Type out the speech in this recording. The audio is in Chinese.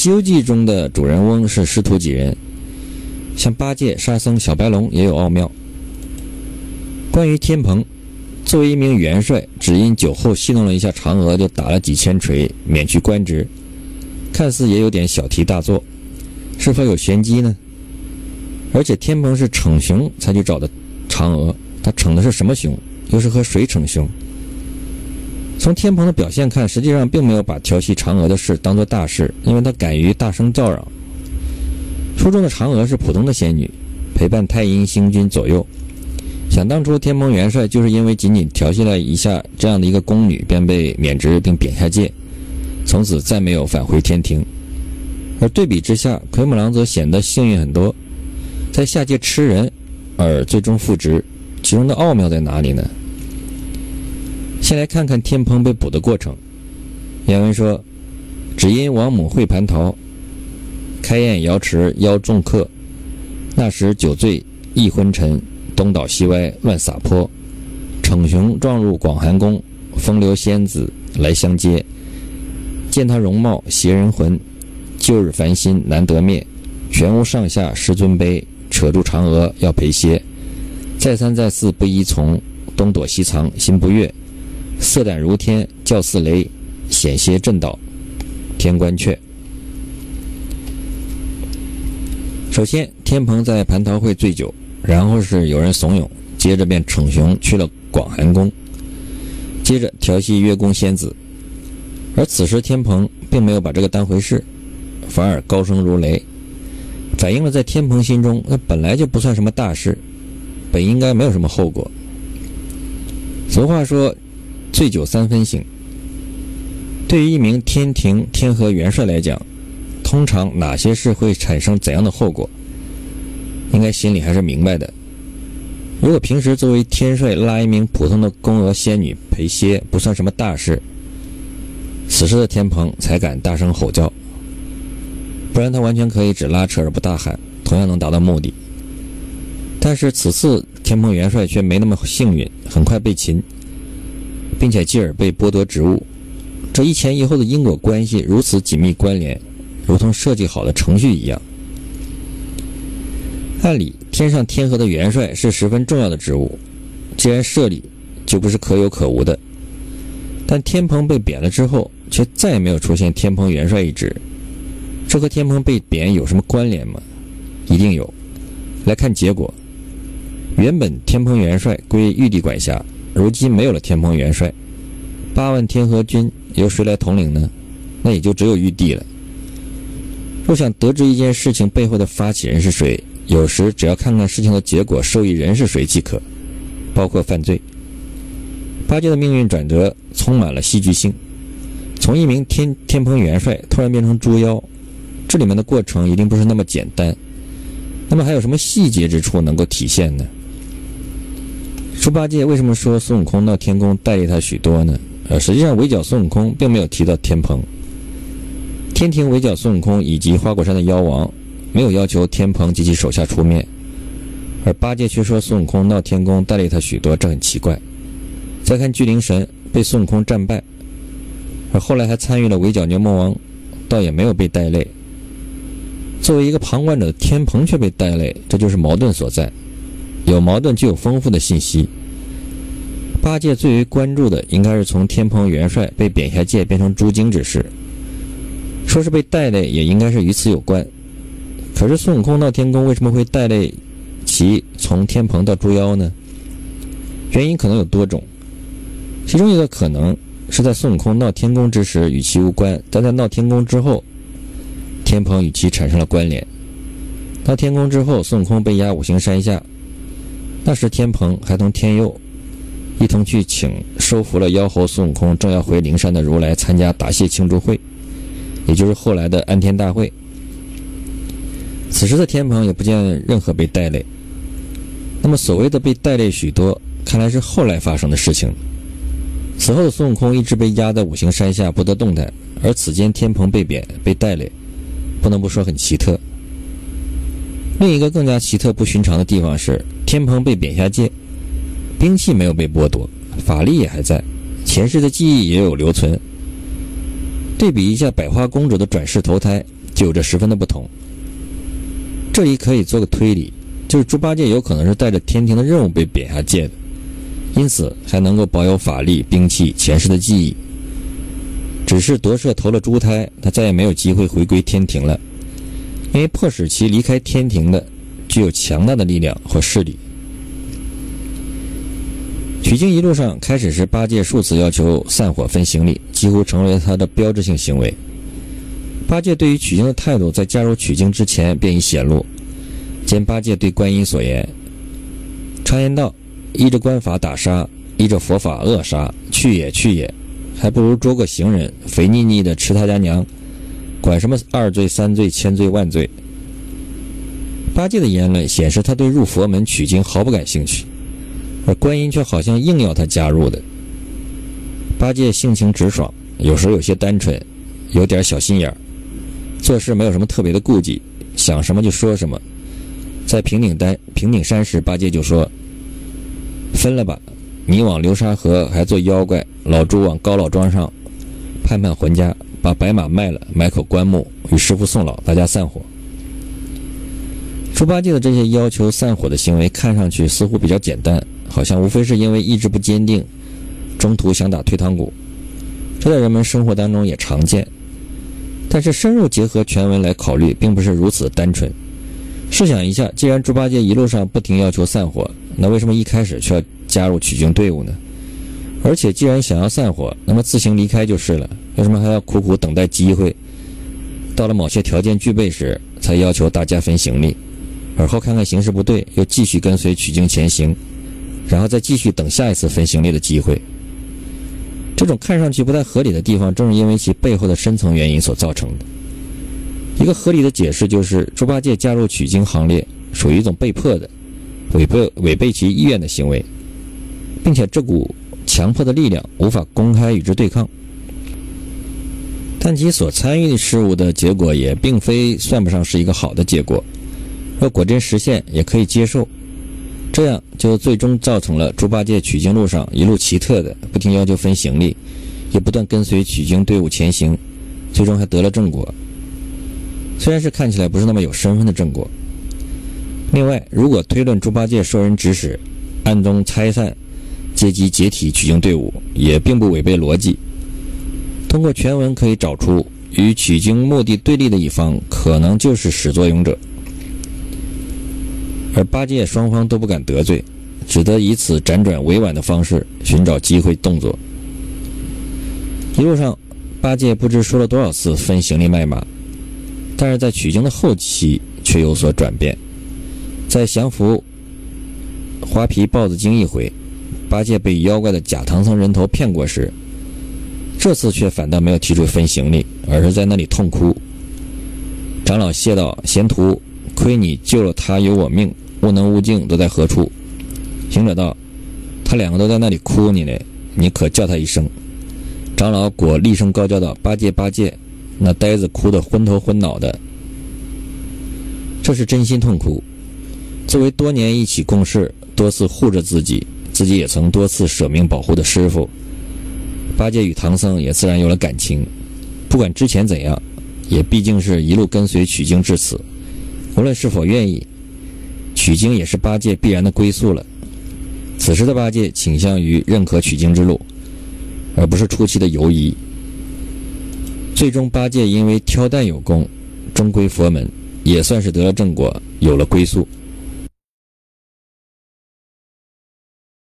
《西游记》中的主人翁是师徒几人，像八戒、沙僧、小白龙也有奥妙。关于天蓬，作为一名元帅，只因酒后戏弄了一下嫦娥，就打了几千锤，免去官职，看似也有点小题大做，是否有玄机呢？而且天蓬是逞雄才去找的嫦娥，他逞的是什么雄？又是和谁逞雄？从天蓬的表现看，实际上并没有把调戏嫦娥的事当做大事，因为他敢于大声叫嚷。书中的嫦娥是普通的仙女，陪伴太阴星君左右。想当初，天蓬元帅就是因为仅仅调戏了一下这样的一个宫女，便被免职并贬下界，从此再没有返回天庭。而对比之下，奎木狼则显得幸运很多，在下界吃人，而最终复职，其中的奥妙在哪里呢？先来看看天蓬被捕的过程。原文说：“只因王母会蟠桃，开宴瑶池邀众客。那时酒醉意昏沉，东倒西歪乱撒泼。逞雄撞入广寒宫，风流仙子来相接。见他容貌邪人魂，旧日烦心难得灭。全无上下十尊卑，扯住嫦娥要陪歇。再三再四不依从，东躲西藏心不悦。”色胆如天，叫似雷，险些震倒天官阙。首先，天蓬在蟠桃会醉酒，然后是有人怂恿，接着便逞雄去了广寒宫，接着调戏月宫仙子。而此时天蓬并没有把这个当回事，反而高声如雷，反映了在天蓬心中，那本来就不算什么大事，本应该没有什么后果。俗话说。醉酒三分醒。对于一名天庭天河元帅来讲，通常哪些事会产生怎样的后果，应该心里还是明白的。如果平时作为天帅拉一名普通的宫娥仙女陪歇，不算什么大事，此时的天蓬才敢大声吼叫，不然他完全可以只拉扯而不大喊，同样能达到目的。但是此次天蓬元帅却没那么幸运，很快被擒。并且继而被剥夺职务，这一前一后的因果关系如此紧密关联，如同设计好的程序一样。按理，天上天河的元帅是十分重要的职务，既然设立，就不是可有可无的。但天蓬被贬了之后，却再也没有出现天蓬元帅一职，这和天蓬被贬有什么关联吗？一定有。来看结果，原本天蓬元帅归玉帝管辖。如今没有了天蓬元帅，八万天河军由谁来统领呢？那也就只有玉帝了。若想得知一件事情背后的发起人是谁，有时只要看看事情的结果，受益人是谁即可，包括犯罪。八戒的命运转折充满了戏剧性，从一名天天蓬元帅突然变成猪妖，这里面的过程一定不是那么简单。那么还有什么细节之处能够体现呢？猪八戒为什么说孙悟空到天宫代理他许多呢？呃，实际上围剿孙悟空并没有提到天蓬。天庭围剿孙悟空以及花果山的妖王，没有要求天蓬及其手下出面，而八戒却说孙悟空闹天宫代理他许多，这很奇怪。再看巨灵神被孙悟空战败，而后来还参与了围剿牛魔王，倒也没有被带累。作为一个旁观者天蓬却被带累，这就是矛盾所在。有矛盾就有丰富的信息。八戒最为关注的应该是从天蓬元帅被贬下界变成猪精之事，说是被带累，也应该是与此有关。可是孙悟空闹天宫为什么会带累其从天蓬到猪妖呢？原因可能有多种，其中一个可能是在孙悟空闹天宫之时与其无关，但在闹天宫之后，天蓬与其产生了关联。到天宫之后，孙悟空被压五行山下。那时天蓬还同天佑一同去请收服了妖猴孙悟空，正要回灵山的如来参加答谢庆祝会，也就是后来的安天大会。此时的天蓬也不见任何被带累。那么所谓的被带累许多，看来是后来发生的事情。此后孙悟空一直被压在五行山下不得动弹，而此间天蓬被贬被带累，不能不说很奇特。另一个更加奇特不寻常的地方是。天蓬被贬下界，兵器没有被剥夺，法力也还在，前世的记忆也有留存。对比一下百花公主的转世投胎，就有着十分的不同。这里可以做个推理，就是猪八戒有可能是带着天庭的任务被贬下界的，因此还能够保有法力、兵器、前世的记忆。只是夺舍投了猪胎，他再也没有机会回归天庭了，因为迫使其离开天庭的具有强大的力量和势力。取经一路上开始时，八戒数次要求散伙分行李，几乎成为他的标志性行为。八戒对于取经的态度，在加入取经之前便已显露。见八戒对观音所言：“常言道，依着官法打杀，依着佛法扼杀，去也去也。”还不如捉个行人，肥腻腻的吃他家娘，管什么二罪三罪千罪万罪。八戒的言论显示他对入佛门取经毫不感兴趣，而观音却好像硬要他加入的。八戒性情直爽，有时候有些单纯，有点小心眼儿，做事没有什么特别的顾忌，想什么就说什么。在平顶山平顶山时，八戒就说：“分了吧。”你往流沙河还做妖怪，老猪往高老庄上盼盼还家，把白马卖了，买口棺木与师傅送老，大家散伙。猪八戒的这些要求散伙的行为，看上去似乎比较简单，好像无非是因为意志不坚定，中途想打退堂鼓。这在人们生活当中也常见，但是深入结合全文来考虑，并不是如此单纯。试想一下，既然猪八戒一路上不停要求散伙，那为什么一开始却要？加入取经队伍呢？而且既然想要散伙，那么自行离开就是了。为什么还要苦苦等待机会？到了某些条件具备时，才要求大家分行李，而后看看形势不对，又继续跟随取经前行，然后再继续等下一次分行李的机会。这种看上去不太合理的地方，正是因为其背后的深层原因所造成的。一个合理的解释就是，猪八戒加入取经行列属于一种被迫的、违背违背其意愿的行为。并且这股强迫的力量无法公开与之对抗，但其所参与的事物的结果也并非算不上是一个好的结果。若果真实现，也可以接受。这样就最终造成了猪八戒取经路上一路奇特的，不停要求分行李，也不断跟随取经队伍前行，最终还得了正果。虽然是看起来不是那么有身份的正果。另外，如果推论猪八戒受人指使，暗中拆散。阶级解体取经队伍也并不违背逻辑。通过全文可以找出，与取经目的对立的一方可能就是始作俑者，而八戒双方都不敢得罪，只得以此辗转委婉的方式寻找机会动作。一路上，八戒不知说了多少次分行李卖马，但是在取经的后期却有所转变。在降服花皮豹子精一回。八戒被妖怪的假唐僧人头骗过时，这次却反倒没有提出分行李，而是在那里痛哭。长老谢道：“贤徒，亏你救了他，有我命，悟能悟净都在何处？”行者道：“他两个都在那里哭你呢，你可叫他一声。”长老果厉声高叫道：“八戒，八戒！”那呆子哭得昏头昏脑的，这是真心痛哭。作为多年一起共事、多次护着自己。自己也曾多次舍命保护的师傅，八戒与唐僧也自然有了感情。不管之前怎样，也毕竟是一路跟随取经至此。无论是否愿意，取经也是八戒必然的归宿了。此时的八戒倾向于认可取经之路，而不是初期的犹疑。最终，八戒因为挑担有功，终归佛门，也算是得了正果，有了归宿。